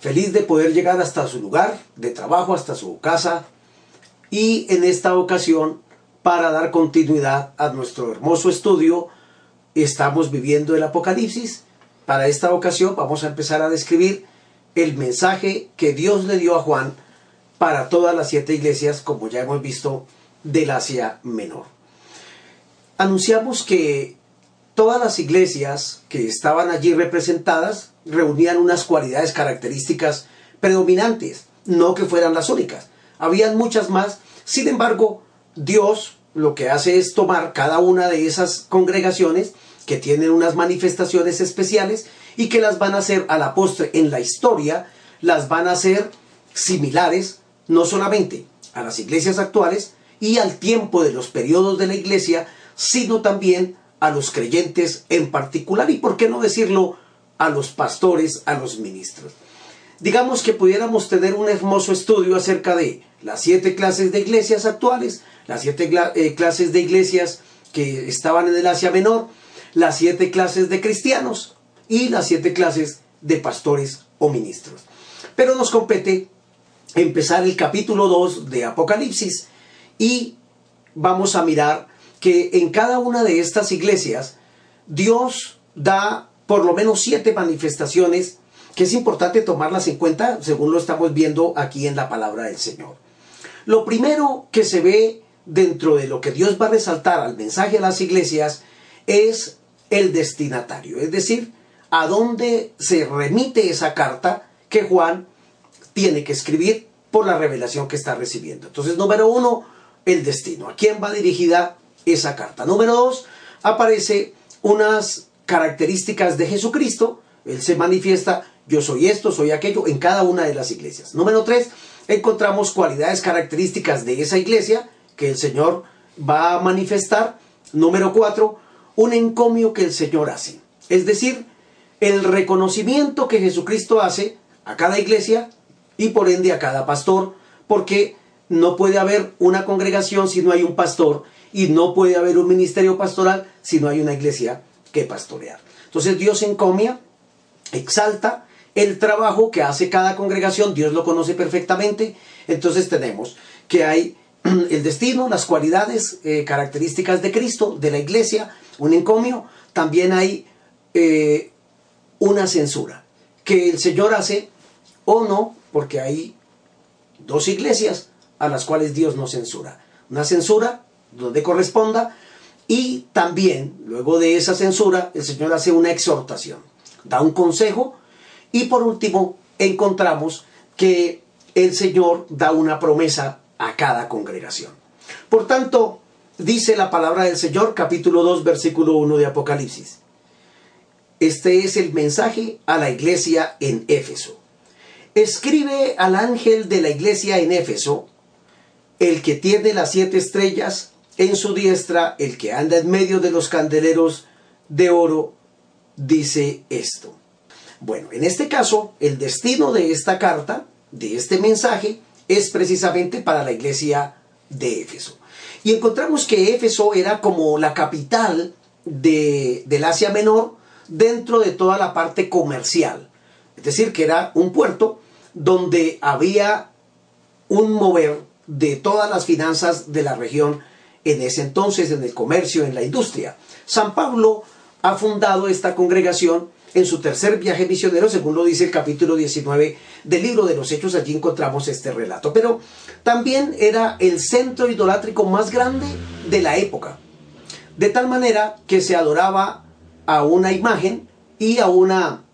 Feliz de poder llegar hasta su lugar de trabajo, hasta su casa y en esta ocasión para dar continuidad a nuestro hermoso estudio estamos viviendo el Apocalipsis. Para esta ocasión vamos a empezar a describir el mensaje que Dios le dio a Juan para todas las siete iglesias, como ya hemos visto, del Asia Menor. Anunciamos que todas las iglesias que estaban allí representadas reunían unas cualidades características predominantes, no que fueran las únicas. Habían muchas más, sin embargo, Dios lo que hace es tomar cada una de esas congregaciones que tienen unas manifestaciones especiales y que las van a hacer a la postre en la historia, las van a hacer similares no solamente a las iglesias actuales y al tiempo de los periodos de la iglesia, sino también a los creyentes en particular y, por qué no decirlo, a los pastores, a los ministros. Digamos que pudiéramos tener un hermoso estudio acerca de las siete clases de iglesias actuales, las siete eh, clases de iglesias que estaban en el Asia Menor, las siete clases de cristianos y las siete clases de pastores o ministros. Pero nos compete empezar el capítulo 2 de Apocalipsis y vamos a mirar que en cada una de estas iglesias Dios da por lo menos siete manifestaciones que es importante tomarlas en cuenta según lo estamos viendo aquí en la palabra del Señor. Lo primero que se ve dentro de lo que Dios va a resaltar al mensaje a las iglesias es el destinatario, es decir, a dónde se remite esa carta que Juan tiene que escribir por la revelación que está recibiendo. Entonces, número uno, el destino. ¿A quién va dirigida esa carta? Número dos, aparece unas características de Jesucristo. Él se manifiesta, yo soy esto, soy aquello, en cada una de las iglesias. Número tres, encontramos cualidades características de esa iglesia que el Señor va a manifestar. Número cuatro, un encomio que el Señor hace. Es decir, el reconocimiento que Jesucristo hace a cada iglesia y por ende a cada pastor, porque no puede haber una congregación si no hay un pastor y no puede haber un ministerio pastoral si no hay una iglesia que pastorear. Entonces Dios encomia, exalta el trabajo que hace cada congregación, Dios lo conoce perfectamente, entonces tenemos que hay el destino, las cualidades, eh, características de Cristo, de la iglesia, un encomio, también hay eh, una censura que el Señor hace o no, porque hay dos iglesias a las cuales Dios no censura. Una censura donde corresponda y también, luego de esa censura, el Señor hace una exhortación, da un consejo y por último encontramos que el Señor da una promesa a cada congregación. Por tanto, dice la palabra del Señor, capítulo 2, versículo 1 de Apocalipsis. Este es el mensaje a la iglesia en Éfeso. Escribe al ángel de la iglesia en Éfeso, el que tiene las siete estrellas en su diestra, el que anda en medio de los candeleros de oro, dice esto. Bueno, en este caso, el destino de esta carta, de este mensaje, es precisamente para la iglesia de Éfeso. Y encontramos que Éfeso era como la capital de, del Asia Menor dentro de toda la parte comercial. Es decir, que era un puerto donde había un mover de todas las finanzas de la región en ese entonces en el comercio, en la industria. San Pablo ha fundado esta congregación en su tercer viaje misionero, según lo dice el capítulo 19 del libro de los Hechos, allí encontramos este relato. Pero también era el centro idolátrico más grande de la época, de tal manera que se adoraba a una imagen y a una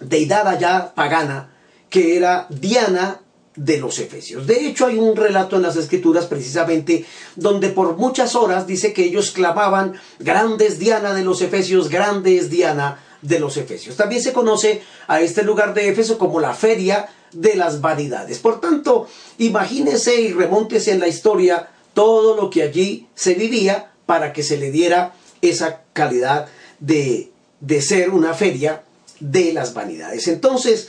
deidad allá pagana, que era Diana de los Efesios. De hecho, hay un relato en las Escrituras precisamente donde por muchas horas dice que ellos clamaban, grandes Diana de los Efesios, grandes Diana de los Efesios. También se conoce a este lugar de Éfeso como la feria de las vanidades. Por tanto, imagínese y remóntese en la historia todo lo que allí se vivía para que se le diera esa calidad de, de ser una feria de las vanidades. Entonces,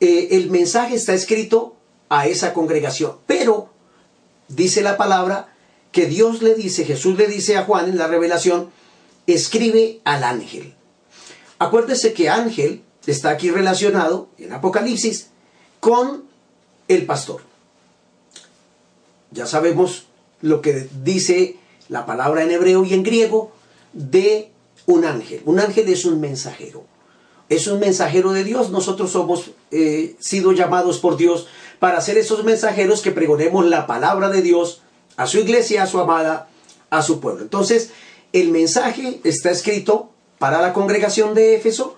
eh, el mensaje está escrito a esa congregación, pero dice la palabra que Dios le dice, Jesús le dice a Juan en la revelación, escribe al ángel. Acuérdese que ángel está aquí relacionado en Apocalipsis con el pastor. Ya sabemos lo que dice la palabra en hebreo y en griego de un ángel. Un ángel es un mensajero. Es un mensajero de Dios. Nosotros somos eh, sido llamados por Dios para ser esos mensajeros que pregonemos la palabra de Dios a su iglesia, a su amada, a su pueblo. Entonces, el mensaje está escrito para la congregación de Éfeso,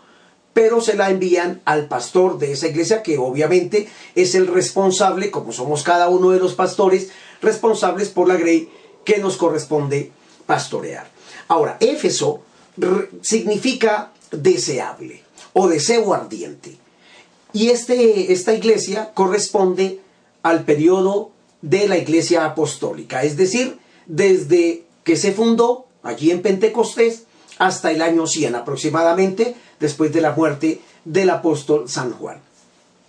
pero se la envían al pastor de esa iglesia, que obviamente es el responsable, como somos cada uno de los pastores, responsables por la grey que nos corresponde pastorear. Ahora, Éfeso significa deseable o deseo ardiente. Y este, esta iglesia corresponde al periodo de la iglesia apostólica, es decir, desde que se fundó allí en Pentecostés hasta el año 100 aproximadamente, después de la muerte del apóstol San Juan.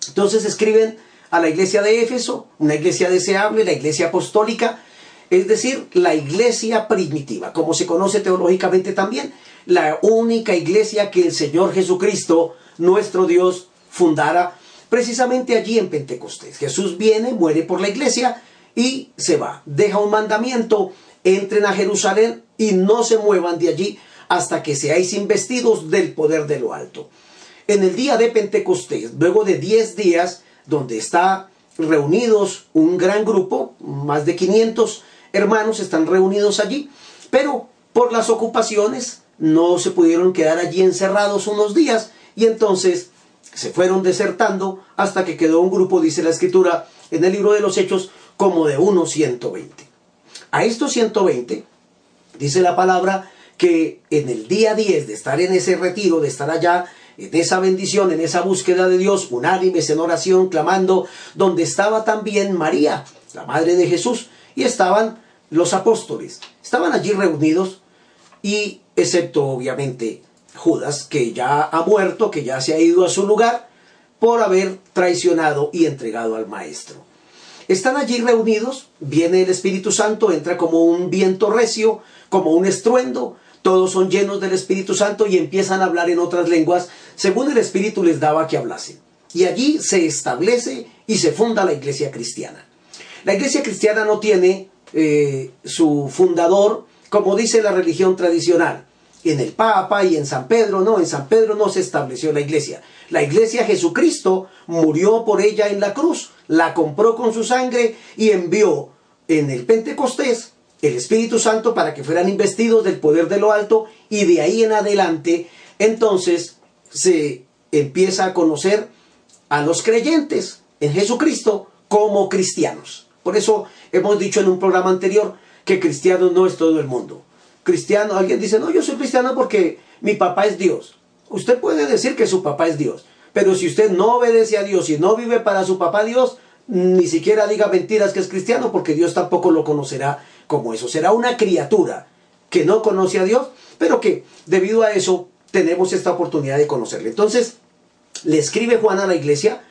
Entonces escriben a la iglesia de Éfeso, una iglesia deseable, la iglesia apostólica, es decir, la iglesia primitiva, como se conoce teológicamente también, la única iglesia que el Señor Jesucristo, nuestro Dios, fundara precisamente allí en Pentecostés. Jesús viene, muere por la iglesia y se va. Deja un mandamiento, entren a Jerusalén y no se muevan de allí hasta que seáis investidos del poder de lo alto. En el día de Pentecostés, luego de 10 días, donde está reunidos un gran grupo, más de 500 hermanos están reunidos allí, pero por las ocupaciones no se pudieron quedar allí encerrados unos días y entonces se fueron desertando hasta que quedó un grupo, dice la escritura en el libro de los Hechos, como de unos 120. A estos 120, dice la palabra, que en el día 10 de estar en ese retiro, de estar allá, en esa bendición, en esa búsqueda de Dios, unánimes en oración, clamando, donde estaba también María, la madre de Jesús, y estaban los apóstoles. Estaban allí reunidos y, excepto obviamente Judas, que ya ha muerto, que ya se ha ido a su lugar por haber traicionado y entregado al Maestro. Están allí reunidos, viene el Espíritu Santo, entra como un viento recio, como un estruendo, todos son llenos del Espíritu Santo y empiezan a hablar en otras lenguas según el Espíritu les daba que hablasen. Y allí se establece y se funda la iglesia cristiana. La iglesia cristiana no tiene eh, su fundador, como dice la religión tradicional, en el Papa y en San Pedro, no, en San Pedro no se estableció la iglesia. La iglesia Jesucristo murió por ella en la cruz, la compró con su sangre y envió en el Pentecostés el Espíritu Santo para que fueran investidos del poder de lo alto y de ahí en adelante entonces se empieza a conocer a los creyentes en Jesucristo como cristianos. Por eso hemos dicho en un programa anterior que cristiano no es todo el mundo. Cristiano, alguien dice, no, yo soy cristiano porque mi papá es Dios. Usted puede decir que su papá es Dios, pero si usted no obedece a Dios y no vive para su papá Dios, ni siquiera diga mentiras que es cristiano porque Dios tampoco lo conocerá como eso. Será una criatura que no conoce a Dios, pero que debido a eso tenemos esta oportunidad de conocerle. Entonces, le escribe Juan a la iglesia,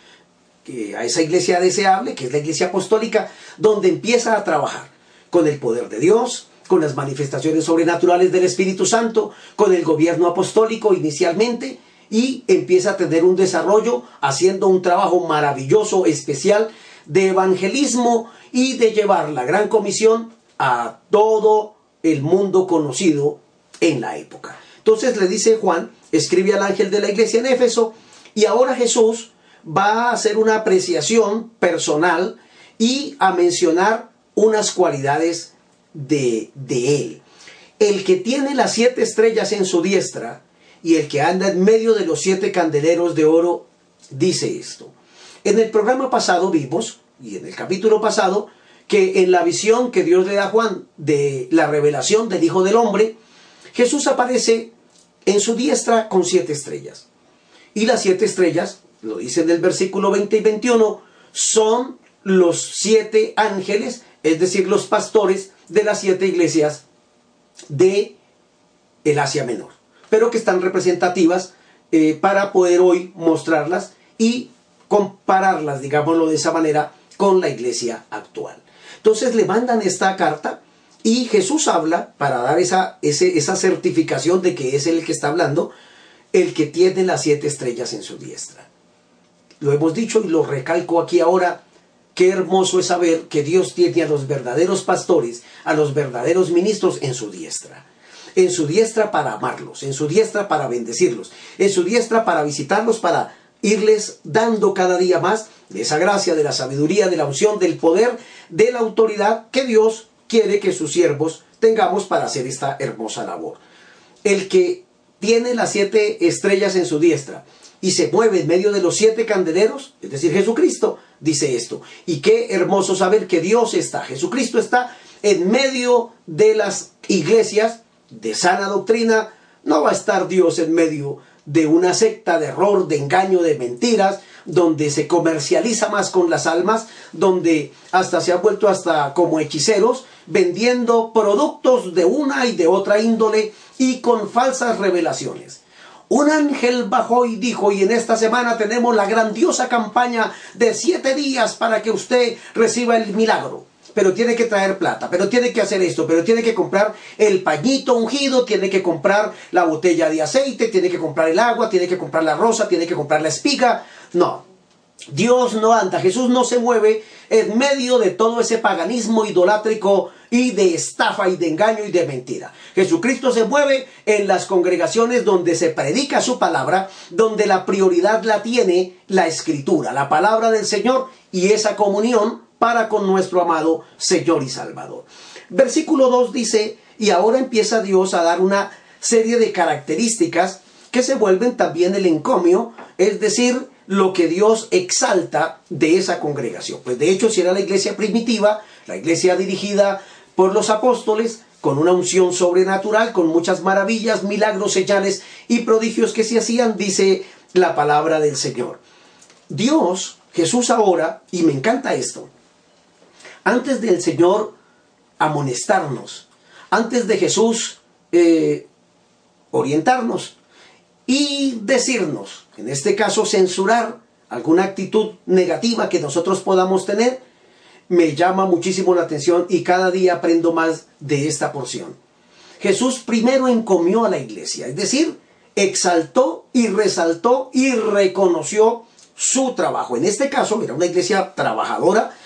a esa iglesia deseable, que es la iglesia apostólica, donde empieza a trabajar con el poder de Dios, con las manifestaciones sobrenaturales del Espíritu Santo, con el gobierno apostólico inicialmente, y empieza a tener un desarrollo haciendo un trabajo maravilloso, especial, de evangelismo y de llevar la gran comisión a todo el mundo conocido en la época. Entonces le dice Juan, escribe al ángel de la iglesia en Éfeso, y ahora Jesús va a hacer una apreciación personal y a mencionar unas cualidades de, de él. El que tiene las siete estrellas en su diestra y el que anda en medio de los siete candeleros de oro, dice esto. En el programa pasado vimos, y en el capítulo pasado, que en la visión que Dios le da a Juan de la revelación del Hijo del Hombre, Jesús aparece en su diestra con siete estrellas. Y las siete estrellas, lo dice en el versículo 20 y 21, son los siete ángeles, es decir, los pastores de las siete iglesias de el Asia Menor, pero que están representativas eh, para poder hoy mostrarlas y compararlas, digámoslo de esa manera, con la iglesia actual. Entonces le mandan esta carta y Jesús habla para dar esa, esa certificación de que es el que está hablando, el que tiene las siete estrellas en su diestra. Lo hemos dicho y lo recalco aquí ahora. Qué hermoso es saber que Dios tiene a los verdaderos pastores, a los verdaderos ministros en su diestra. En su diestra para amarlos, en su diestra para bendecirlos, en su diestra para visitarlos, para irles dando cada día más de esa gracia, de la sabiduría, de la unción, del poder, de la autoridad que Dios quiere que sus siervos tengamos para hacer esta hermosa labor. El que tiene las siete estrellas en su diestra y se mueve en medio de los siete candeleros, es decir, Jesucristo, dice esto. Y qué hermoso saber que Dios está, Jesucristo está en medio de las iglesias de sana doctrina. No va a estar Dios en medio de una secta de error, de engaño, de mentiras, donde se comercializa más con las almas, donde hasta se ha vuelto hasta como hechiceros, vendiendo productos de una y de otra índole y con falsas revelaciones. Un ángel bajó y dijo, y en esta semana tenemos la grandiosa campaña de siete días para que usted reciba el milagro pero tiene que traer plata, pero tiene que hacer esto, pero tiene que comprar el pañito ungido, tiene que comprar la botella de aceite, tiene que comprar el agua, tiene que comprar la rosa, tiene que comprar la espiga. No, Dios no anda, Jesús no se mueve en medio de todo ese paganismo idolátrico y de estafa y de engaño y de mentira. Jesucristo se mueve en las congregaciones donde se predica su palabra, donde la prioridad la tiene la escritura, la palabra del Señor y esa comunión para con nuestro amado Señor y Salvador. Versículo 2 dice, y ahora empieza Dios a dar una serie de características que se vuelven también el encomio, es decir, lo que Dios exalta de esa congregación. Pues de hecho, si era la iglesia primitiva, la iglesia dirigida por los apóstoles, con una unción sobrenatural, con muchas maravillas, milagros, señales y prodigios que se hacían, dice la palabra del Señor. Dios, Jesús ahora, y me encanta esto, antes del Señor amonestarnos, antes de Jesús eh, orientarnos y decirnos, en este caso censurar alguna actitud negativa que nosotros podamos tener, me llama muchísimo la atención y cada día aprendo más de esta porción. Jesús primero encomió a la iglesia, es decir, exaltó y resaltó y reconoció su trabajo. En este caso era una iglesia trabajadora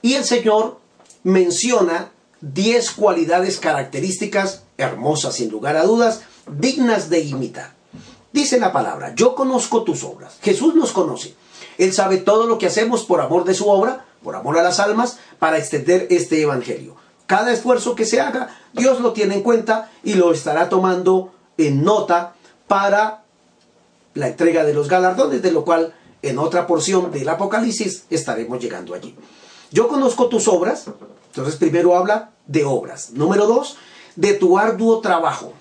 y el Señor menciona 10 cualidades características hermosas, sin lugar a dudas, dignas de imitar. Dice la palabra, yo conozco tus obras. Jesús nos conoce. Él sabe todo lo que hacemos por amor de su obra, por amor a las almas, para extender este evangelio. Cada esfuerzo que se haga, Dios lo tiene en cuenta y lo estará tomando en nota para la entrega de los galardones, de lo cual en otra porción del Apocalipsis estaremos llegando allí. Yo conozco tus obras, entonces primero habla de obras. Número dos, de tu arduo trabajo.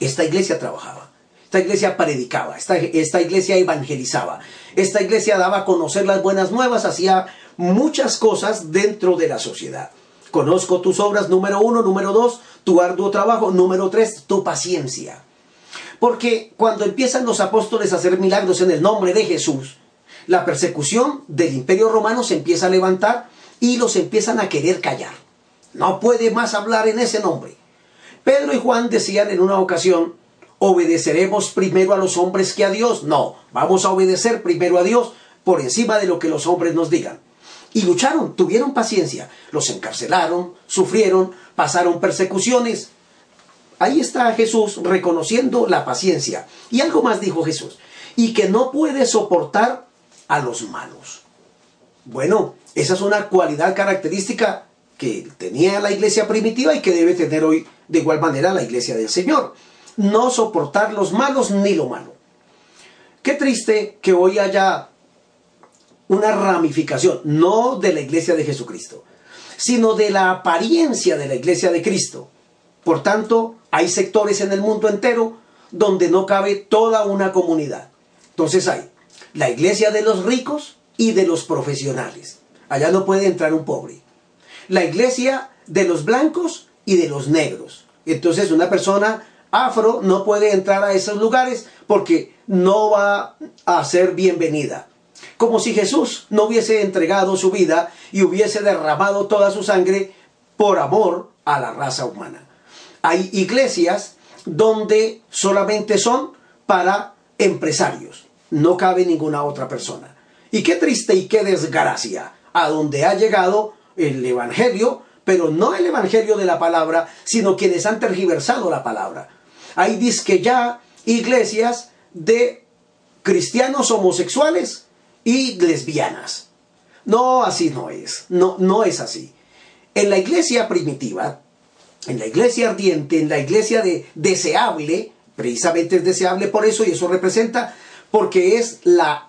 Esta iglesia trabajaba, esta iglesia predicaba, esta, esta iglesia evangelizaba, esta iglesia daba a conocer las buenas nuevas, hacía muchas cosas dentro de la sociedad. Conozco tus obras, número uno, número dos, tu arduo trabajo, número tres, tu paciencia. Porque cuando empiezan los apóstoles a hacer milagros en el nombre de Jesús, la persecución del imperio romano se empieza a levantar y los empiezan a querer callar. No puede más hablar en ese nombre. Pedro y Juan decían en una ocasión, ¿obedeceremos primero a los hombres que a Dios? No, vamos a obedecer primero a Dios por encima de lo que los hombres nos digan. Y lucharon, tuvieron paciencia, los encarcelaron, sufrieron, pasaron persecuciones. Ahí está Jesús reconociendo la paciencia. Y algo más dijo Jesús, y que no puede soportar a los malos. Bueno, esa es una cualidad característica que tenía la iglesia primitiva y que debe tener hoy de igual manera la iglesia del Señor. No soportar los malos ni lo malo. Qué triste que hoy haya una ramificación, no de la iglesia de Jesucristo, sino de la apariencia de la iglesia de Cristo. Por tanto, hay sectores en el mundo entero donde no cabe toda una comunidad. Entonces hay la iglesia de los ricos y de los profesionales. Allá no puede entrar un pobre. La iglesia de los blancos y de los negros. Entonces una persona afro no puede entrar a esos lugares porque no va a ser bienvenida. Como si Jesús no hubiese entregado su vida y hubiese derramado toda su sangre por amor a la raza humana. Hay iglesias donde solamente son para empresarios, no cabe ninguna otra persona. Y qué triste y qué desgracia a donde ha llegado el Evangelio, pero no el Evangelio de la palabra, sino quienes han tergiversado la palabra. Hay disque ya iglesias de cristianos homosexuales y lesbianas. No, así no es. No, no es así. En la iglesia primitiva, en la iglesia ardiente, en la iglesia de deseable, precisamente es deseable por eso y eso representa porque es la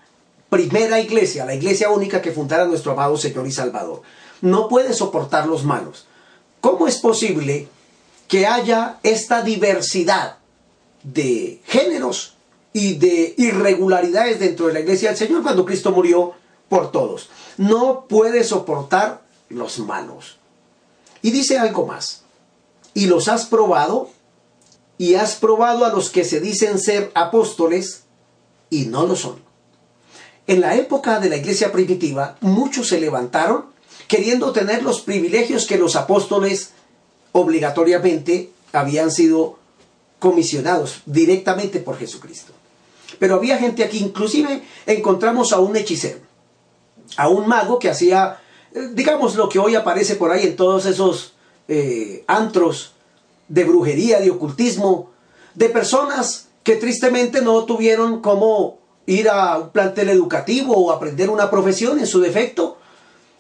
primera iglesia, la iglesia única que fundara nuestro amado Señor y Salvador. No puede soportar los malos. ¿Cómo es posible que haya esta diversidad de géneros y de irregularidades dentro de la iglesia del Señor cuando Cristo murió por todos. No puede soportar los malos. Y dice algo más. Y los has probado y has probado a los que se dicen ser apóstoles y no lo son. En la época de la iglesia primitiva, muchos se levantaron queriendo tener los privilegios que los apóstoles obligatoriamente habían sido comisionados directamente por Jesucristo. Pero había gente aquí, inclusive encontramos a un hechicero, a un mago que hacía, eh, digamos, lo que hoy aparece por ahí en todos esos eh, antros de brujería, de ocultismo, de personas que tristemente no tuvieron cómo ir a un plantel educativo o aprender una profesión en su defecto,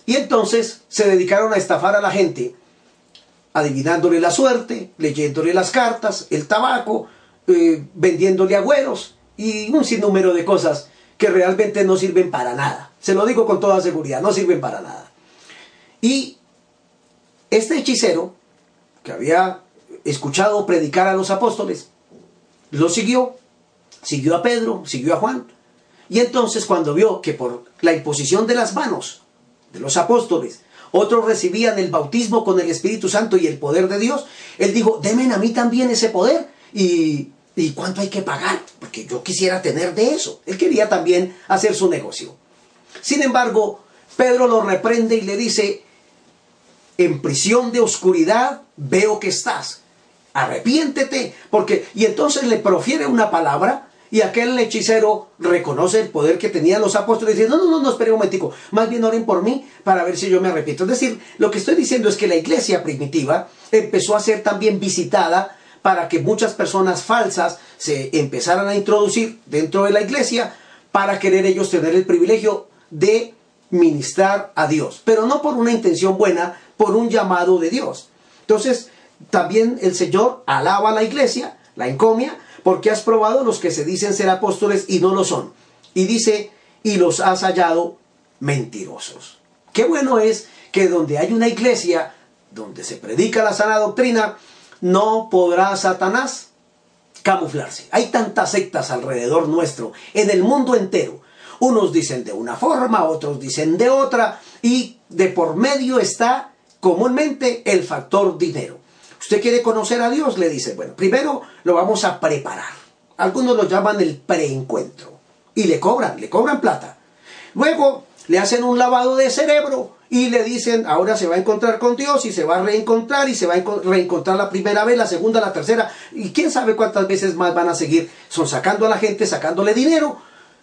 y entonces se dedicaron a estafar a la gente adivinándole la suerte, leyéndole las cartas, el tabaco, eh, vendiéndole agüeros y un sinnúmero de cosas que realmente no sirven para nada. Se lo digo con toda seguridad, no sirven para nada. Y este hechicero, que había escuchado predicar a los apóstoles, lo siguió, siguió a Pedro, siguió a Juan. Y entonces cuando vio que por la imposición de las manos de los apóstoles otros recibían el bautismo con el Espíritu Santo y el poder de Dios. Él dijo, demen a mí también ese poder. Y, ¿Y cuánto hay que pagar? Porque yo quisiera tener de eso. Él quería también hacer su negocio. Sin embargo, Pedro lo reprende y le dice, en prisión de oscuridad veo que estás. Arrepiéntete, porque... Y entonces le profiere una palabra y aquel hechicero reconoce el poder que tenían los apóstoles y dice, no, no, no, no, espere un momentico, más bien oren por mí para ver si yo me arrepiento. Es decir, lo que estoy diciendo es que la iglesia primitiva empezó a ser también visitada para que muchas personas falsas se empezaran a introducir dentro de la iglesia para querer ellos tener el privilegio de ministrar a Dios, pero no por una intención buena, por un llamado de Dios. Entonces, también el Señor alaba a la iglesia, la encomia, porque has probado los que se dicen ser apóstoles y no lo son. Y dice, y los has hallado mentirosos. Qué bueno es que donde hay una iglesia, donde se predica la sana doctrina, no podrá Satanás camuflarse. Hay tantas sectas alrededor nuestro, en el mundo entero. Unos dicen de una forma, otros dicen de otra, y de por medio está comúnmente el factor dinero. Usted quiere conocer a Dios, le dice, bueno, primero lo vamos a preparar. Algunos lo llaman el preencuentro. Y le cobran, le cobran plata. Luego le hacen un lavado de cerebro y le dicen, ahora se va a encontrar con Dios y se va a reencontrar y se va a reencontrar la primera vez, la segunda, la tercera. Y quién sabe cuántas veces más van a seguir. Son sacando a la gente, sacándole dinero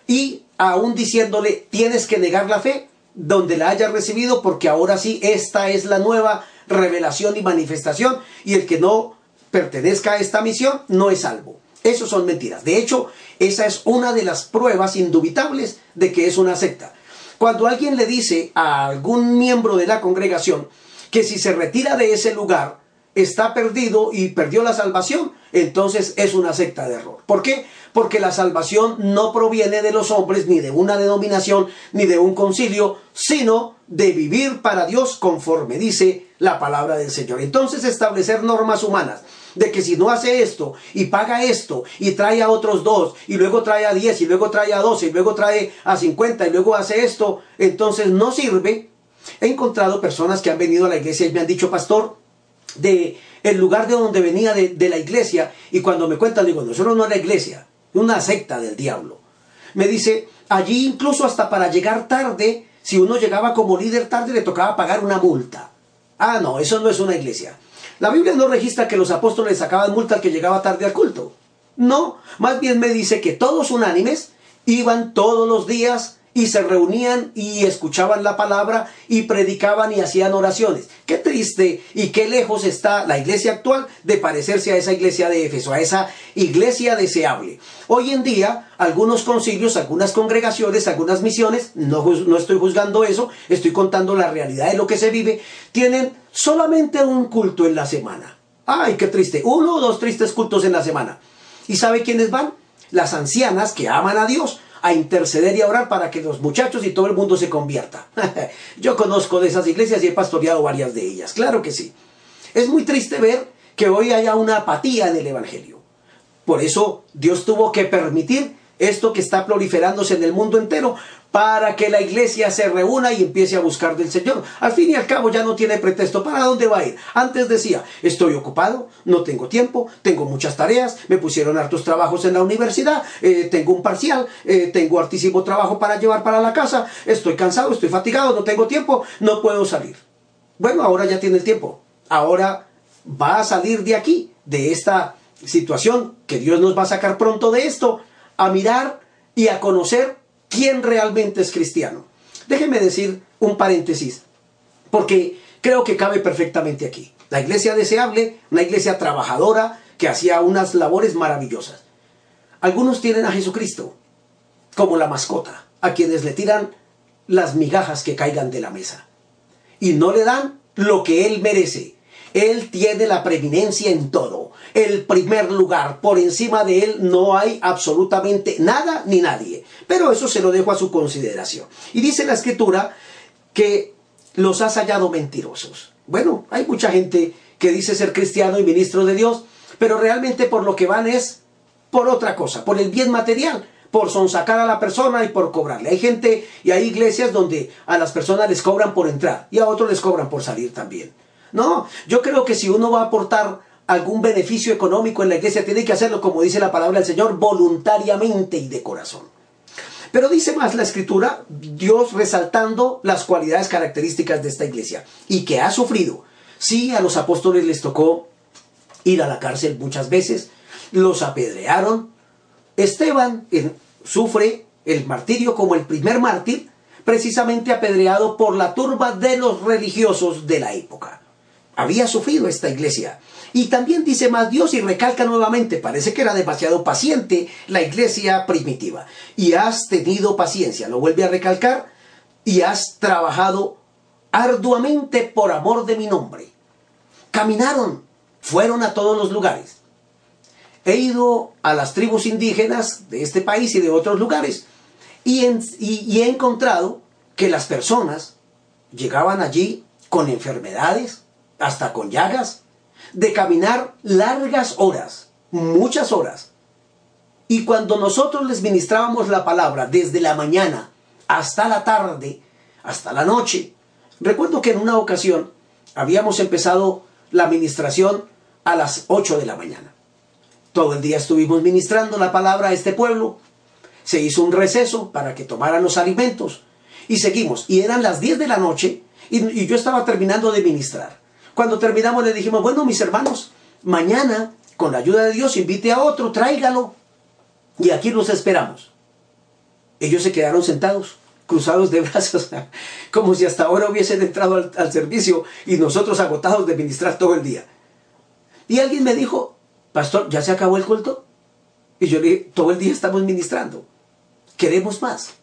y aún diciéndole, tienes que negar la fe donde la hayas recibido porque ahora sí, esta es la nueva revelación y manifestación, y el que no pertenezca a esta misión no es salvo. Eso son mentiras. De hecho, esa es una de las pruebas indubitables de que es una secta. Cuando alguien le dice a algún miembro de la congregación que si se retira de ese lugar está perdido y perdió la salvación, entonces es una secta de error. ¿Por qué? Porque la salvación no proviene de los hombres, ni de una denominación, ni de un concilio, sino de vivir para Dios conforme dice la palabra del Señor. Entonces establecer normas humanas de que si no hace esto y paga esto y trae a otros dos y luego trae a diez y luego trae a doce y luego trae a cincuenta y luego hace esto, entonces no sirve. He encontrado personas que han venido a la iglesia y me han dicho, pastor, de el lugar de donde venía de, de la iglesia y cuando me cuentan digo, no, eso no es la iglesia, es una secta del diablo. Me dice, allí incluso hasta para llegar tarde, si uno llegaba como líder tarde le tocaba pagar una multa. Ah, no, eso no es una iglesia. La Biblia no registra que los apóstoles sacaban multa al que llegaba tarde al culto. No, más bien me dice que todos unánimes iban todos los días y se reunían y escuchaban la palabra y predicaban y hacían oraciones. Qué triste y qué lejos está la iglesia actual de parecerse a esa iglesia de Éfeso, a esa iglesia deseable. Hoy en día, algunos concilios, algunas congregaciones, algunas misiones, no, no estoy juzgando eso, estoy contando la realidad de lo que se vive, tienen solamente un culto en la semana. Ay, qué triste, uno o dos tristes cultos en la semana. ¿Y sabe quiénes van? Las ancianas que aman a Dios a interceder y a orar para que los muchachos y todo el mundo se convierta. Yo conozco de esas iglesias y he pastoreado varias de ellas, claro que sí. Es muy triste ver que hoy haya una apatía en el Evangelio. Por eso Dios tuvo que permitir esto que está proliferándose en el mundo entero, para que la iglesia se reúna y empiece a buscar del Señor. Al fin y al cabo ya no tiene pretexto. ¿Para dónde va a ir? Antes decía, estoy ocupado, no tengo tiempo, tengo muchas tareas, me pusieron hartos trabajos en la universidad, eh, tengo un parcial, eh, tengo hartísimo trabajo para llevar para la casa, estoy cansado, estoy fatigado, no tengo tiempo, no puedo salir. Bueno, ahora ya tiene el tiempo. Ahora va a salir de aquí, de esta situación, que Dios nos va a sacar pronto de esto, a mirar y a conocer quién realmente es cristiano. Déjeme decir un paréntesis, porque creo que cabe perfectamente aquí. La iglesia deseable, una iglesia trabajadora que hacía unas labores maravillosas. Algunos tienen a Jesucristo como la mascota, a quienes le tiran las migajas que caigan de la mesa. Y no le dan lo que él merece. Él tiene la preeminencia en todo, el primer lugar. Por encima de él no hay absolutamente nada ni nadie. Pero eso se lo dejo a su consideración. Y dice la escritura que los has hallado mentirosos. Bueno, hay mucha gente que dice ser cristiano y ministro de Dios, pero realmente por lo que van es por otra cosa, por el bien material, por sonsacar a la persona y por cobrarle. Hay gente y hay iglesias donde a las personas les cobran por entrar y a otros les cobran por salir también. No, yo creo que si uno va a aportar algún beneficio económico en la iglesia, tiene que hacerlo, como dice la palabra del Señor, voluntariamente y de corazón. Pero dice más la escritura, Dios resaltando las cualidades características de esta iglesia y que ha sufrido. Sí, a los apóstoles les tocó ir a la cárcel muchas veces, los apedrearon. Esteban sufre el martirio como el primer mártir, precisamente apedreado por la turba de los religiosos de la época había sufrido esta iglesia. Y también dice más Dios y recalca nuevamente, parece que era demasiado paciente la iglesia primitiva. Y has tenido paciencia, lo vuelve a recalcar, y has trabajado arduamente por amor de mi nombre. Caminaron, fueron a todos los lugares. He ido a las tribus indígenas de este país y de otros lugares y, y he encontrado que las personas llegaban allí con enfermedades, hasta con llagas, de caminar largas horas, muchas horas. Y cuando nosotros les ministrábamos la palabra desde la mañana hasta la tarde, hasta la noche, recuerdo que en una ocasión habíamos empezado la ministración a las 8 de la mañana. Todo el día estuvimos ministrando la palabra a este pueblo. Se hizo un receso para que tomaran los alimentos y seguimos. Y eran las 10 de la noche y, y yo estaba terminando de ministrar. Cuando terminamos le dijimos, bueno, mis hermanos, mañana, con la ayuda de Dios, invite a otro, tráigalo. Y aquí los esperamos. Ellos se quedaron sentados, cruzados de brazos, como si hasta ahora hubiesen entrado al, servicio y nosotros agotados de ministrar todo el día. Y alguien me dijo, pastor, ¿ya se acabó el culto? Y yo le dije, todo el día estamos ministrando. Queremos más.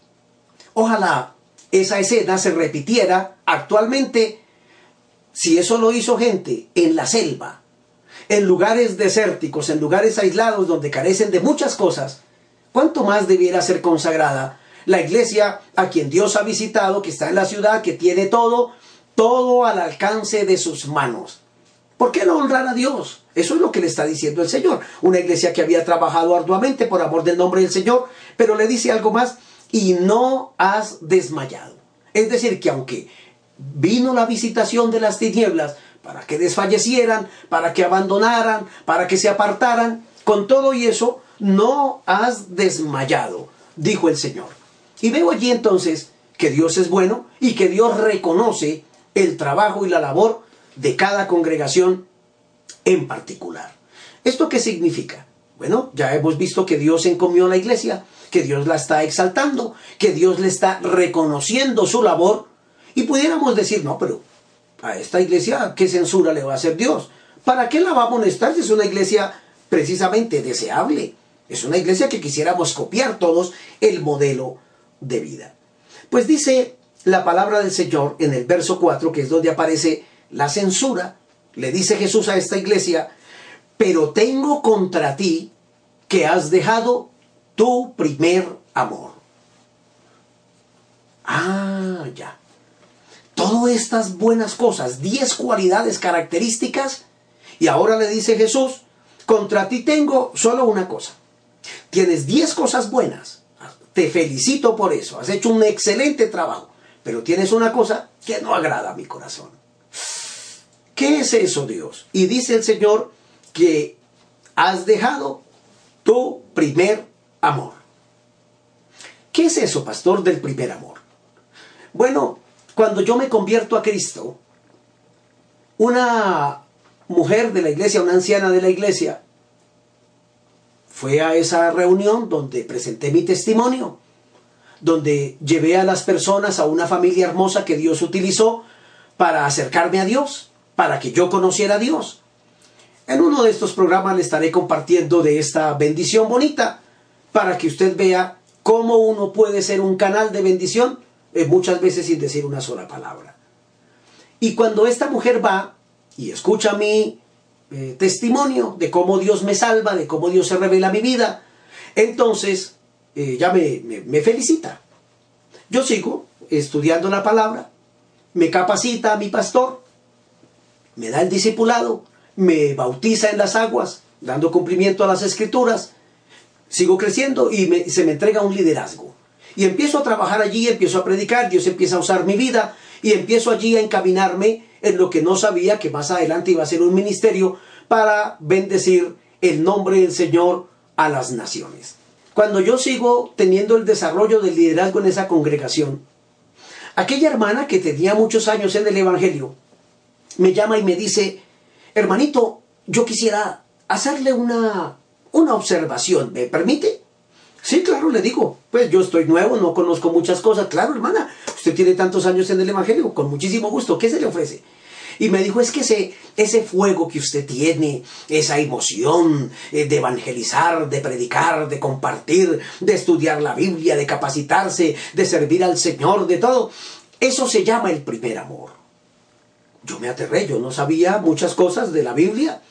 Ojalá esa escena se repitiera actualmente si eso lo hizo gente en la selva, en lugares desérticos, en lugares aislados donde carecen de muchas cosas, ¿cuánto más debiera ser consagrada la iglesia a quien Dios ha visitado, que está en la ciudad, que tiene todo, todo al alcance de sus manos? ¿Por qué no honrar a Dios? Eso es lo que le está diciendo el Señor. Una iglesia que había trabajado arduamente por amor del nombre del Señor, pero le dice algo más, y no has desmayado. Es decir, que aunque vino la visitación de las tinieblas para que desfallecieran, para que abandonaran, para que se apartaran, con todo y eso, no has desmayado, dijo el Señor. Y veo allí entonces que Dios es bueno y que Dios reconoce el trabajo y la labor de cada congregación en particular. ¿Esto qué significa? Bueno, ya hemos visto que Dios encomió a la iglesia, que Dios la está exaltando, que Dios le está reconociendo su labor y pudiéramos decir, no, pero a esta iglesia, ¿qué censura le va a hacer Dios? ¿Para qué la va a amonestar si es una iglesia precisamente deseable? Es una iglesia que quisiéramos copiar todos el modelo de vida. Pues dice la palabra del Señor en el verso 4, que es donde aparece la censura, le dice Jesús a esta iglesia, pero tengo contra ti que has dejado tu primer amor. Ah, ya. Todas estas buenas cosas, diez cualidades características, y ahora le dice Jesús, contra ti tengo solo una cosa. Tienes diez cosas buenas. Te felicito por eso. Has hecho un excelente trabajo. Pero tienes una cosa que no agrada a mi corazón. ¿Qué es eso, Dios? Y dice el Señor que has dejado tu primer amor. ¿Qué es eso, pastor, del primer amor? Bueno, cuando yo me convierto a Cristo, una mujer de la iglesia, una anciana de la iglesia, fue a esa reunión donde presenté mi testimonio, donde llevé a las personas a una familia hermosa que Dios utilizó para acercarme a Dios para que yo conociera a Dios. En uno de estos programas le estaré compartiendo de esta bendición bonita para que usted vea cómo uno puede ser un canal de bendición eh, muchas veces sin decir una sola palabra. Y cuando esta mujer va y escucha mi eh, testimonio de cómo Dios me salva, de cómo Dios se revela mi vida, entonces eh, ya me, me felicita. Yo sigo estudiando la palabra, me capacita a mi pastor, me da el discipulado, me bautiza en las aguas, dando cumplimiento a las escrituras, sigo creciendo y se me entrega un liderazgo. Y empiezo a trabajar allí, empiezo a predicar, Dios empieza a usar mi vida y empiezo allí a encaminarme en lo que no sabía que más adelante iba a ser un ministerio para bendecir el nombre del Señor a las naciones. Cuando yo sigo teniendo el desarrollo del liderazgo en esa congregación, aquella hermana que tenía muchos años en el Evangelio, me llama y me dice, hermanito, yo quisiera hacerle una, una observación, ¿me permite? Sí, claro, le digo, pues yo estoy nuevo, no conozco muchas cosas. Claro, hermana, usted tiene tantos años en el Evangelio, con muchísimo gusto, ¿qué se le ofrece? Y me dijo, es que ese, ese fuego que usted tiene, esa emoción eh, de evangelizar, de predicar, de compartir, de estudiar la Biblia, de capacitarse, de servir al Señor, de todo, eso se llama el primer amor. Yo me aterré, yo no sabía muchas cosas de la Biblia.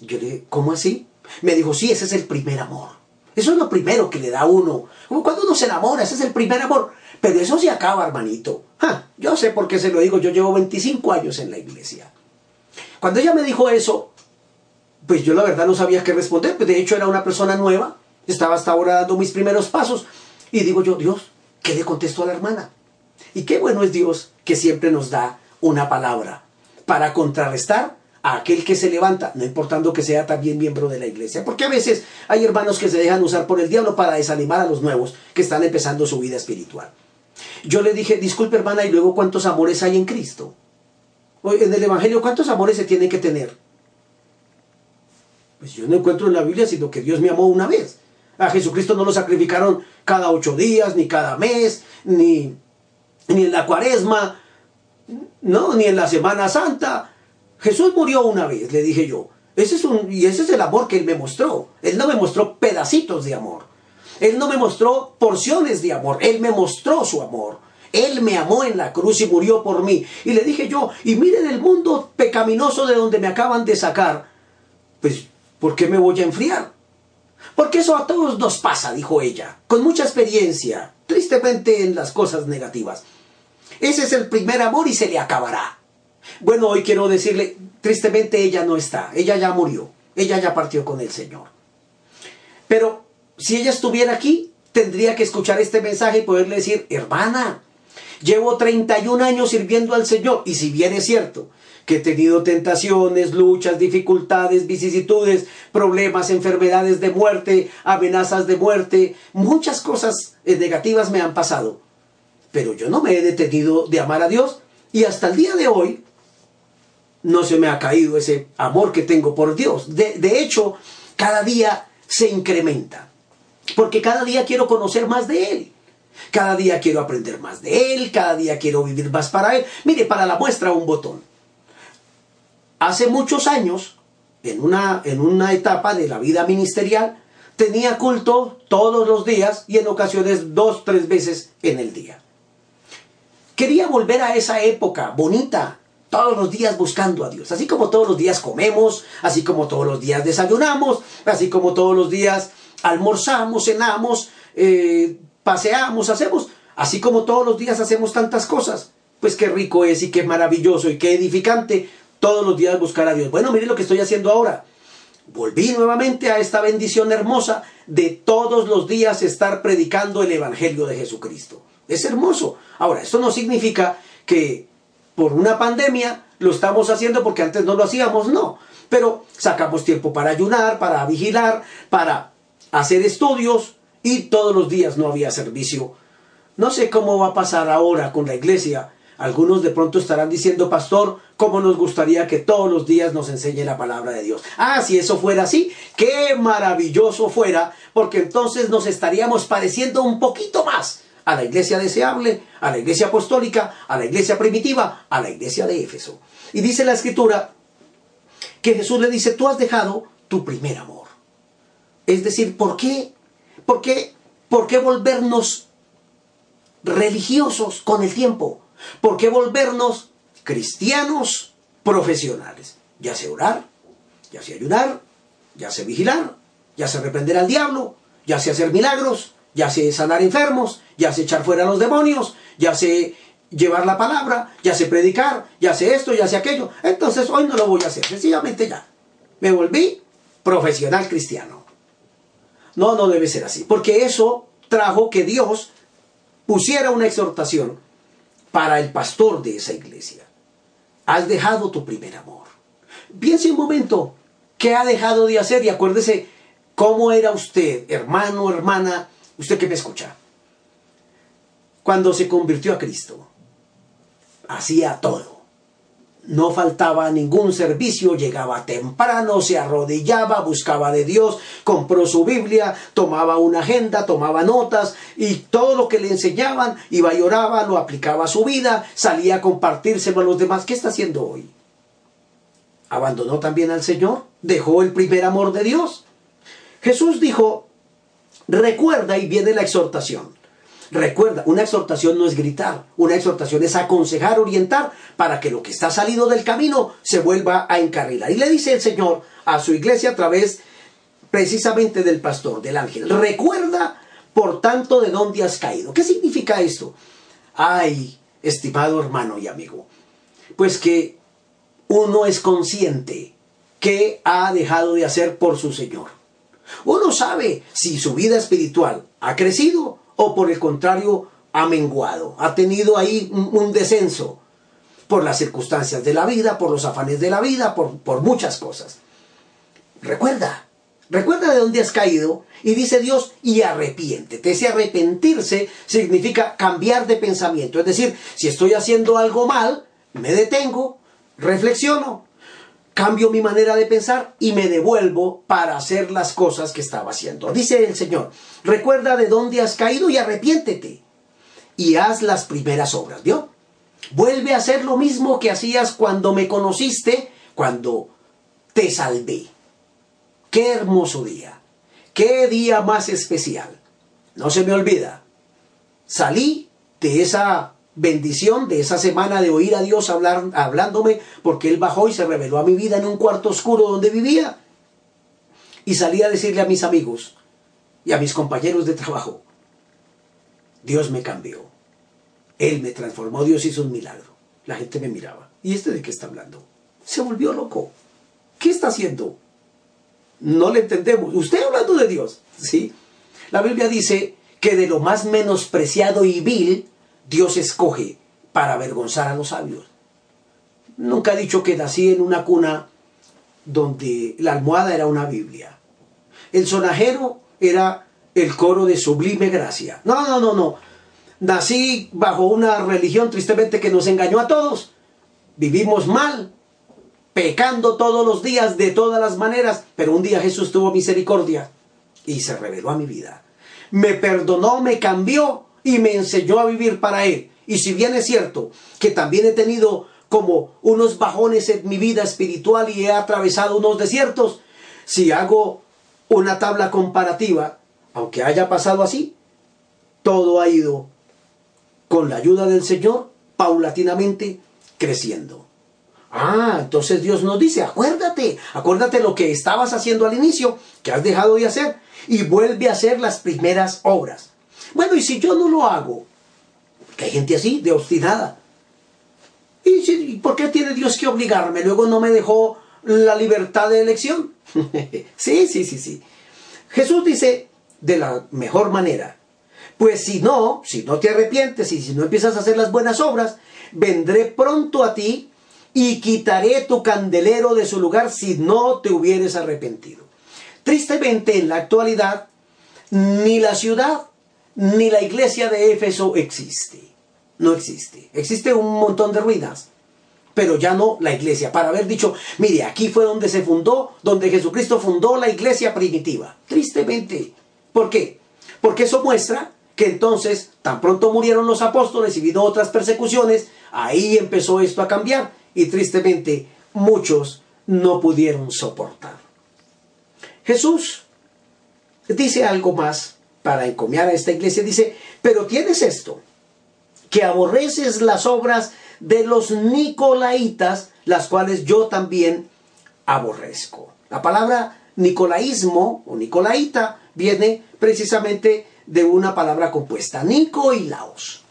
Yo le dije, ¿cómo así? Me dijo, sí, ese es el primer amor. Eso es lo primero que le da uno. Cuando uno se enamora, ese es el primer amor. Pero eso se acaba, hermanito. yo sé por qué se lo digo, yo llevo 25 años en la iglesia. Cuando ella me dijo eso, pues yo la verdad no sabía qué responder. Pues de hecho era una persona nueva, estaba hasta ahora dando mis primeros pasos. Y digo yo, Dios, ¿qué le contestó a la hermana? Y qué bueno es Dios que siempre nos da una palabra para contrarrestar a aquel que se levanta, no importando que sea también miembro de la iglesia. Porque a veces hay hermanos que se dejan usar por el diablo para desanimar a los nuevos que están empezando su vida espiritual. Yo le dije, disculpe hermana, y luego cuántos amores hay en Cristo. En el Evangelio, ¿cuántos amores se tienen que tener? Pues yo no encuentro en la Biblia sino que Dios me amó una vez. A Jesucristo no lo sacrificaron cada ocho días, ni cada mes, ni, ni en la cuaresma, no, ni en la Semana Santa. Jesús murió una vez, le dije yo. Ese es un, y ese es el amor que Él me mostró. Él no me mostró pedacitos de amor. Él no me mostró porciones de amor. Él me mostró su amor. Él me amó en la cruz y murió por mí. Y le dije yo, y miren el mundo pecaminoso de donde me acaban de sacar. Pues, ¿por qué me voy a enfriar? Porque eso a todos nos pasa, dijo ella, con mucha experiencia, tristemente en las cosas negativas. Ese es el primer amor y se le acabará. Bueno, hoy quiero decirle, tristemente ella no está, ella ya murió, ella ya partió con el Señor. Pero si ella estuviera aquí, tendría que escuchar este mensaje y poderle decir, hermana, llevo 31 años sirviendo al Señor. Y si bien es cierto que he tenido tentaciones, luchas, dificultades, vicisitudes, problemas, enfermedades de muerte, amenazas de muerte, muchas cosas eh, negativas me han pasado. Pero yo no me he detenido de amar a Dios y hasta el día de hoy no se me ha caído ese amor que tengo por Dios. De, de hecho, cada día se incrementa. Porque cada día quiero conocer más de Él. Cada día quiero aprender más de Él. Cada día quiero vivir más para Él. Mire, para la muestra un botón. Hace muchos años, en una, en una etapa de la vida ministerial, tenía culto todos los días y en ocasiones dos, tres veces en el día. Quería volver a esa época bonita, todos los días buscando a Dios. Así como todos los días comemos, así como todos los días desayunamos, así como todos los días almorzamos, cenamos, eh, paseamos, hacemos, así como todos los días hacemos tantas cosas. Pues qué rico es y qué maravilloso y qué edificante todos los días buscar a Dios. Bueno, mire lo que estoy haciendo ahora. Volví nuevamente a esta bendición hermosa de todos los días estar predicando el Evangelio de Jesucristo. Es hermoso. Ahora, esto no significa que por una pandemia lo estamos haciendo porque antes no lo hacíamos, no. Pero sacamos tiempo para ayunar, para vigilar, para hacer estudios y todos los días no había servicio. No sé cómo va a pasar ahora con la iglesia. Algunos de pronto estarán diciendo, pastor, ¿cómo nos gustaría que todos los días nos enseñe la palabra de Dios? Ah, si eso fuera así, qué maravilloso fuera, porque entonces nos estaríamos pareciendo un poquito más a la iglesia deseable, a la iglesia apostólica, a la iglesia primitiva, a la iglesia de Éfeso. Y dice la escritura que Jesús le dice, tú has dejado tu primer amor. Es decir, ¿por qué? ¿Por qué? ¿Por qué volvernos religiosos con el tiempo? ¿Por qué volvernos cristianos profesionales? Ya sé orar, ya sé ayudar, ya sé vigilar, ya sé reprender al diablo, ya sé hacer milagros, ya sé sanar enfermos, ya sé echar fuera a los demonios, ya sé llevar la palabra, ya sé predicar, ya sé esto, ya sé aquello. Entonces hoy no lo voy a hacer, sencillamente ya. Me volví profesional cristiano. No, no debe ser así, porque eso trajo que Dios pusiera una exhortación para el pastor de esa iglesia. Has dejado tu primer amor. Piense un momento, ¿qué ha dejado de hacer? Y acuérdese cómo era usted, hermano, hermana, usted que me escucha, cuando se convirtió a Cristo, hacía todo. No faltaba ningún servicio, llegaba temprano, se arrodillaba, buscaba de Dios, compró su Biblia, tomaba una agenda, tomaba notas y todo lo que le enseñaban, iba y oraba, lo aplicaba a su vida, salía a compartírselo a los demás. ¿Qué está haciendo hoy? ¿Abandonó también al Señor? ¿Dejó el primer amor de Dios? Jesús dijo, Recuerda y viene la exhortación. Recuerda, una exhortación no es gritar, una exhortación es aconsejar, orientar para que lo que está salido del camino se vuelva a encarrilar. Y le dice el Señor a su iglesia a través precisamente del pastor, del ángel. Recuerda, por tanto, de dónde has caído. ¿Qué significa esto? Ay, estimado hermano y amigo, pues que uno es consciente que ha dejado de hacer por su Señor. Uno sabe si su vida espiritual ha crecido o por el contrario ha menguado, ha tenido ahí un, descenso por las circunstancias de la vida, por los afanes de la vida, por, por muchas cosas. Recuerda, recuerda de dónde has caído y dice Dios y arrepiéntete. Ese arrepentirse significa cambiar de pensamiento, es decir, si estoy haciendo algo mal, me detengo, reflexiono, cambio mi manera de pensar y me devuelvo para hacer las cosas que estaba haciendo. Dice el Señor, recuerda de dónde has caído y arrepiéntete y haz las primeras obras. ¿Vio? Vuelve a hacer lo mismo que hacías cuando me conociste, cuando te salvé. Qué hermoso día. Qué día más especial. No se me olvida. Salí de esa bendición de esa semana de oír a Dios hablar, hablándome, porque Él bajó y se reveló a mi vida en un cuarto oscuro donde vivía. Y salí a decirle a mis amigos y a mis compañeros de trabajo, Dios me cambió. Él me transformó, Dios hizo un milagro. La gente me miraba. ¿y este de qué está hablando? Se volvió loco. ¿Qué está haciendo? No le entendemos. Usted hablando de Dios, ¿sí? La Biblia dice que de lo más menospreciado y vil, Dios escoge para avergonzar a los sabios. Nunca ha dicho que nací en una cuna donde la almohada era una Biblia. El sonajero era el coro de sublime gracia. No, no, no, no. Nací bajo una religión tristemente que nos engañó a todos. Vivimos mal, pecando todos los días de todas las maneras, pero un día Jesús tuvo misericordia y se reveló a mi vida. Me perdonó, me cambió y me enseñó a vivir para Él. Y si bien es cierto que también he tenido como unos bajones en mi vida espiritual y he atravesado unos desiertos, si hago una tabla comparativa, aunque haya pasado así, todo ha ido con la ayuda del Señor paulatinamente creciendo. Ah, entonces Dios nos dice, acuérdate, acuérdate lo que estabas haciendo al inicio, que has dejado de hacer, y vuelve a hacer las primeras obras. Bueno, y si yo no lo hago, que hay gente así, de obstinada. ¿Y, por qué tiene Dios que obligarme? Luego no me dejó la libertad de elección. sí, sí, sí, sí. Jesús dice de la mejor manera, pues si no, si no te arrepientes y si no empiezas a hacer las buenas obras, vendré pronto a ti y quitaré tu candelero de su lugar si no te hubieres arrepentido. Tristemente en la actualidad, ni la ciudad ni la iglesia de Éfeso existe. No existe. Existe un montón de ruinas, pero ya no la iglesia. Para haber dicho, mire, aquí fue donde se fundó, donde Jesucristo fundó la iglesia primitiva. Tristemente. ¿Por qué? Porque eso muestra que entonces, tan pronto murieron los apóstoles y vino otras persecuciones, ahí empezó esto a cambiar y tristemente muchos no pudieron soportar. Jesús dice algo más para encomiar a esta iglesia, dice, pero tienes esto, que aborreces las obras de los nicolaitas, las cuales yo también aborrezco. La palabra nicolaísmo o nicolaita viene precisamente de una palabra compuesta, Nico y Laos.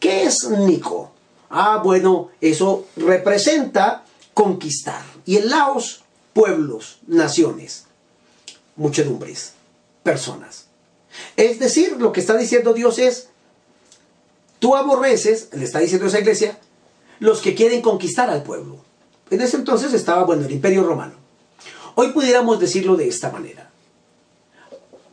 ¿Qué es Nico? Ah, bueno, eso representa conquistar. Y el Laos, pueblos, naciones, muchedumbres, personas. Es decir, lo que está diciendo Dios es, tú aborreces, le está diciendo esa iglesia, los que quieren conquistar al pueblo. En ese entonces estaba, bueno, el imperio romano. Hoy pudiéramos decirlo de esta manera.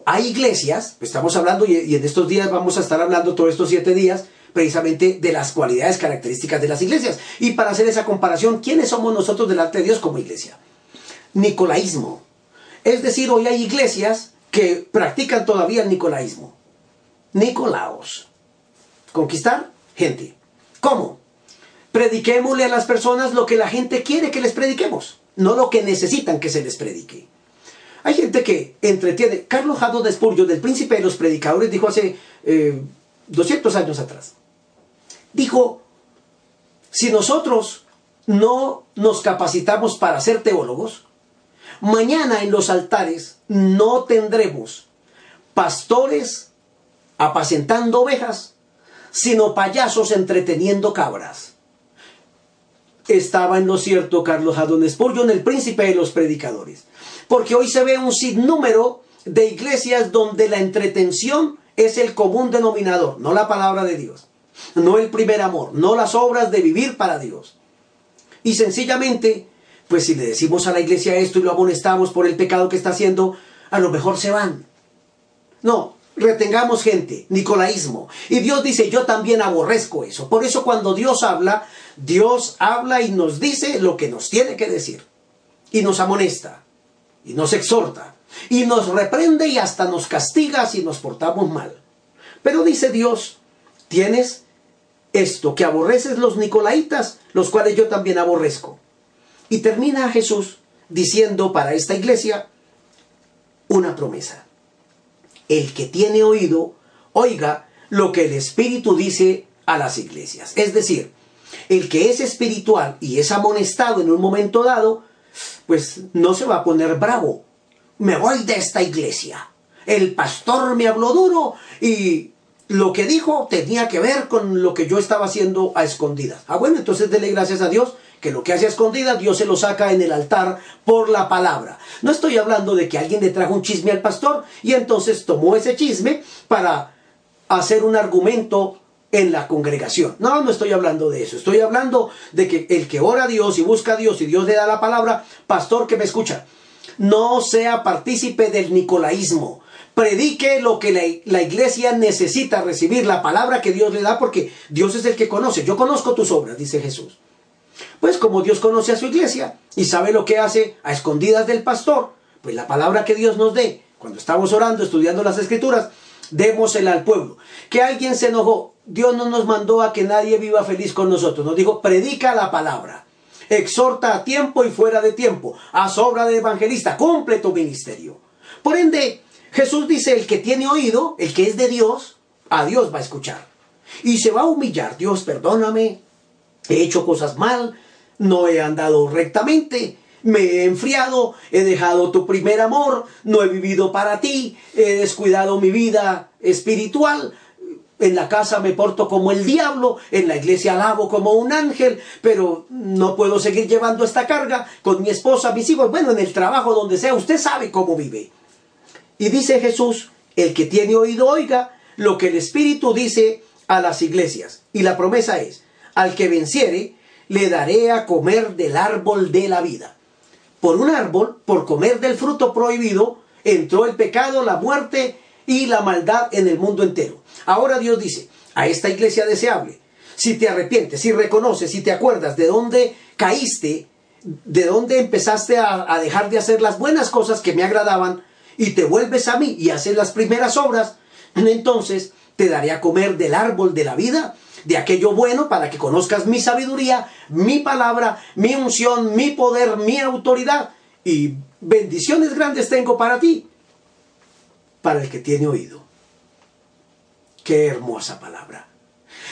Hay iglesias, estamos hablando, y en estos días vamos a estar hablando todos estos siete días, precisamente de las cualidades características de las iglesias. Y para hacer esa comparación, ¿quiénes somos nosotros delante de Dios como iglesia? Nicolaísmo. Es decir, hoy hay iglesias que practican todavía el nicolaísmo. Nicolaos. Conquistar gente. ¿Cómo? Prediquémosle a las personas lo que la gente quiere que les prediquemos, no lo que necesitan que se les predique. Hay gente que entretiene. Carlos Jado de del príncipe de los predicadores, dijo hace 200 eh, años atrás dijo, si nosotros no nos capacitamos para ser teólogos, mañana en los altares no tendremos pastores apacentando ovejas, sino payasos entreteniendo cabras. Estaba en lo cierto Carlos Adon Spurgeon, el príncipe de los predicadores. Porque hoy se ve un sinnúmero de iglesias donde la entretención es el común denominador, no la palabra de Dios no el primer amor, no las obras de vivir para Dios. Y sencillamente, pues si le decimos a la iglesia esto y lo amonestamos por el pecado que está haciendo, a lo mejor se van. No, retengamos gente, nicolaísmo. Y Dios dice, yo también aborrezco eso. Por eso cuando Dios habla, Dios habla y nos dice lo que nos tiene que decir. Y nos amonesta, y nos exhorta, y nos reprende y hasta nos castiga si nos portamos mal. Pero dice Dios, tienes esto, que aborreces los nicolaitas, los cuales yo también aborrezco. Y termina Jesús diciendo para esta iglesia una promesa. El que tiene oído, oiga lo que el Espíritu dice a las iglesias. Es decir, el que es espiritual y es amonestado en un momento dado, pues no se va a poner bravo. Me voy de esta iglesia. El pastor me habló duro y lo que dijo tenía que ver con lo que yo estaba haciendo a escondidas. Ah, bueno, entonces dele gracias a Dios que lo que hace a escondidas Dios se lo saca en el altar por la palabra. No estoy hablando de que alguien le trajo un chisme al pastor y entonces tomó ese chisme para hacer un argumento en la congregación. No, no estoy hablando de eso. Estoy hablando de que el que ora a Dios y busca a Dios y Dios le da la palabra, pastor que me escucha, no sea partícipe del nicolaísmo. Predique lo que la, la, iglesia necesita recibir, la palabra que Dios le da, porque Dios es el que conoce. Yo conozco tus obras, dice Jesús. Pues como Dios conoce a su iglesia y sabe lo que hace a escondidas del pastor, pues la palabra que Dios nos dé, cuando estamos orando, estudiando las escrituras, démosela al pueblo. Que alguien se enojó, Dios no nos mandó a que nadie viva feliz con nosotros, nos dijo, predica la palabra, exhorta a tiempo y fuera de tiempo, haz obra de evangelista, cumple tu ministerio. Por ende, Jesús dice, el que tiene oído, el que es de Dios, a Dios va a escuchar. Y se va a humillar, Dios, perdóname, he hecho cosas mal, no he andado rectamente, me he enfriado, he dejado tu primer amor, no he vivido para ti, he descuidado mi vida espiritual. En la casa me porto como el diablo, en la iglesia alabo como un ángel, pero no puedo seguir llevando esta carga con mi esposa, mis hijos, bueno, en el trabajo, donde sea, usted sabe cómo vive. Y dice Jesús, el que tiene oído oiga lo que el Espíritu dice a las iglesias. Y la promesa es, al que venciere, le daré a comer del árbol de la vida. Por un árbol, por comer del fruto prohibido, entró el pecado, la muerte y la maldad en el mundo entero. Ahora Dios dice a esta iglesia deseable, si te arrepientes, si reconoces, si te acuerdas de dónde caíste, de dónde empezaste a, dejar de hacer las buenas cosas que me agradaban, y te vuelves a mí y haces las primeras obras, entonces te daré a comer del árbol de la vida de aquello bueno para que conozcas mi sabiduría, mi palabra, mi unción, mi poder, mi autoridad. Y bendiciones grandes tengo para ti, para el que tiene oído. Qué hermosa palabra.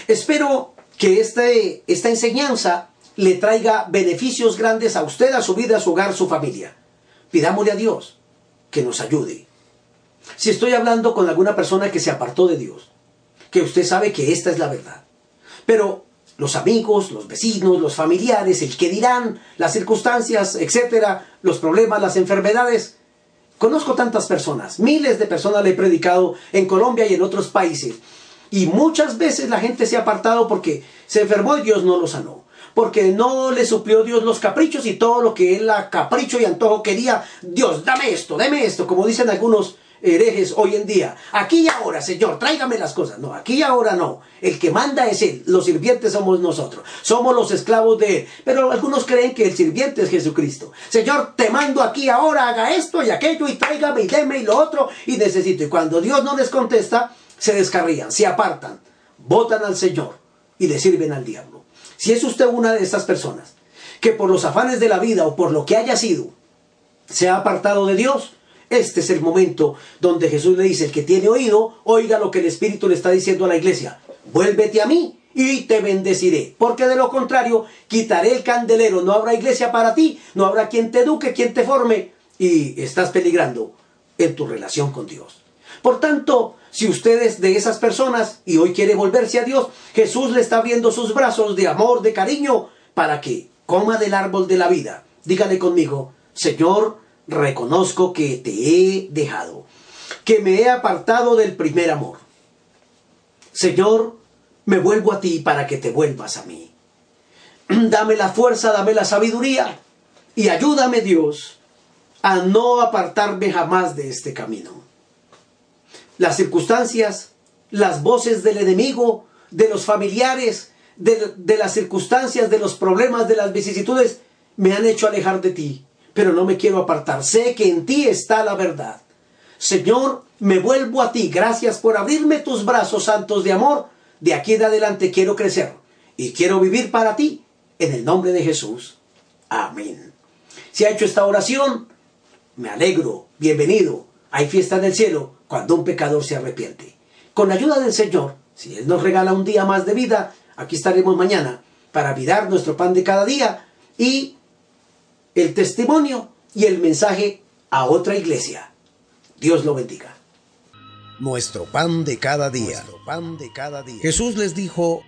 Espero que este, esta enseñanza le traiga beneficios grandes a usted, a su vida, a su hogar, a su familia. Pidámosle a Dios que nos ayude. Si estoy hablando con alguna persona que se apartó de Dios, que usted sabe que esta es la verdad. Pero los amigos, los vecinos, los familiares, el que dirán, las circunstancias, etcétera, los problemas, las enfermedades. Conozco tantas personas, miles de personas le he predicado en Colombia y en otros países. Y muchas veces la gente se ha apartado porque se enfermó y Dios no lo sanó. Porque no le suplió Dios los caprichos y todo lo que él a capricho y antojo quería. Dios, dame esto, dame esto, como dicen algunos herejes hoy en día. Aquí y ahora, Señor, tráigame las cosas. No, aquí y ahora no. El que manda es Él. Los sirvientes somos nosotros. Somos los esclavos de Él. Pero algunos creen que el sirviente es Jesucristo. Señor, te mando aquí ahora, haga esto y aquello y tráigame y deme y lo otro y necesito. Y cuando Dios no les contesta, se descarrían, se apartan, votan al Señor y le sirven al diablo. Si es usted una de estas personas que por los afanes de la vida o por lo que haya sido, se ha apartado de Dios, este es el momento donde Jesús le dice, el que tiene oído, oiga lo que el Espíritu le está diciendo a la iglesia. Vuélvete a mí y te bendeciré. Porque de lo contrario, quitaré el candelero. No habrá iglesia para ti, no habrá quien te eduque, quien te forme. Y estás peligrando en tu relación con Dios. Por tanto, si usted es de esas personas y hoy quiere volverse a Dios, Jesús le está abriendo sus brazos de amor, de cariño, para que coma del árbol de la vida. Dígale conmigo, Señor, reconozco que te he dejado, que me he apartado del primer amor. Señor, me vuelvo a ti para que te vuelvas a mí. Dame la fuerza, dame la sabiduría y ayúdame Dios a no apartarme jamás de este camino. Las circunstancias, las voces del enemigo, de los familiares, de, de las circunstancias, de los problemas, de las vicisitudes, me han hecho alejar de ti pero no me quiero apartar. Sé que en ti está la verdad. Señor, me vuelvo a ti. Gracias por abrirme tus brazos santos de amor. De aquí en adelante quiero crecer y quiero vivir para ti. En el nombre de Jesús. Amén. Si ha hecho esta oración, me alegro. Bienvenido. Hay fiesta en el cielo cuando un pecador se arrepiente. Con la ayuda del Señor, si Él nos regala un día más de vida, aquí estaremos mañana paravidar nuestro pan de cada día y el testimonio y el mensaje a otra iglesia. Dios lo bendiga. nuestro pan de cada día. pan de cada día. Jesús les dijo,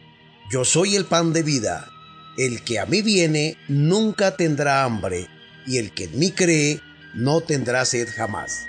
yo soy el pan de vida. El que a mí viene nunca tendrá hambre, y el que en mí cree no tendrá sed jamás.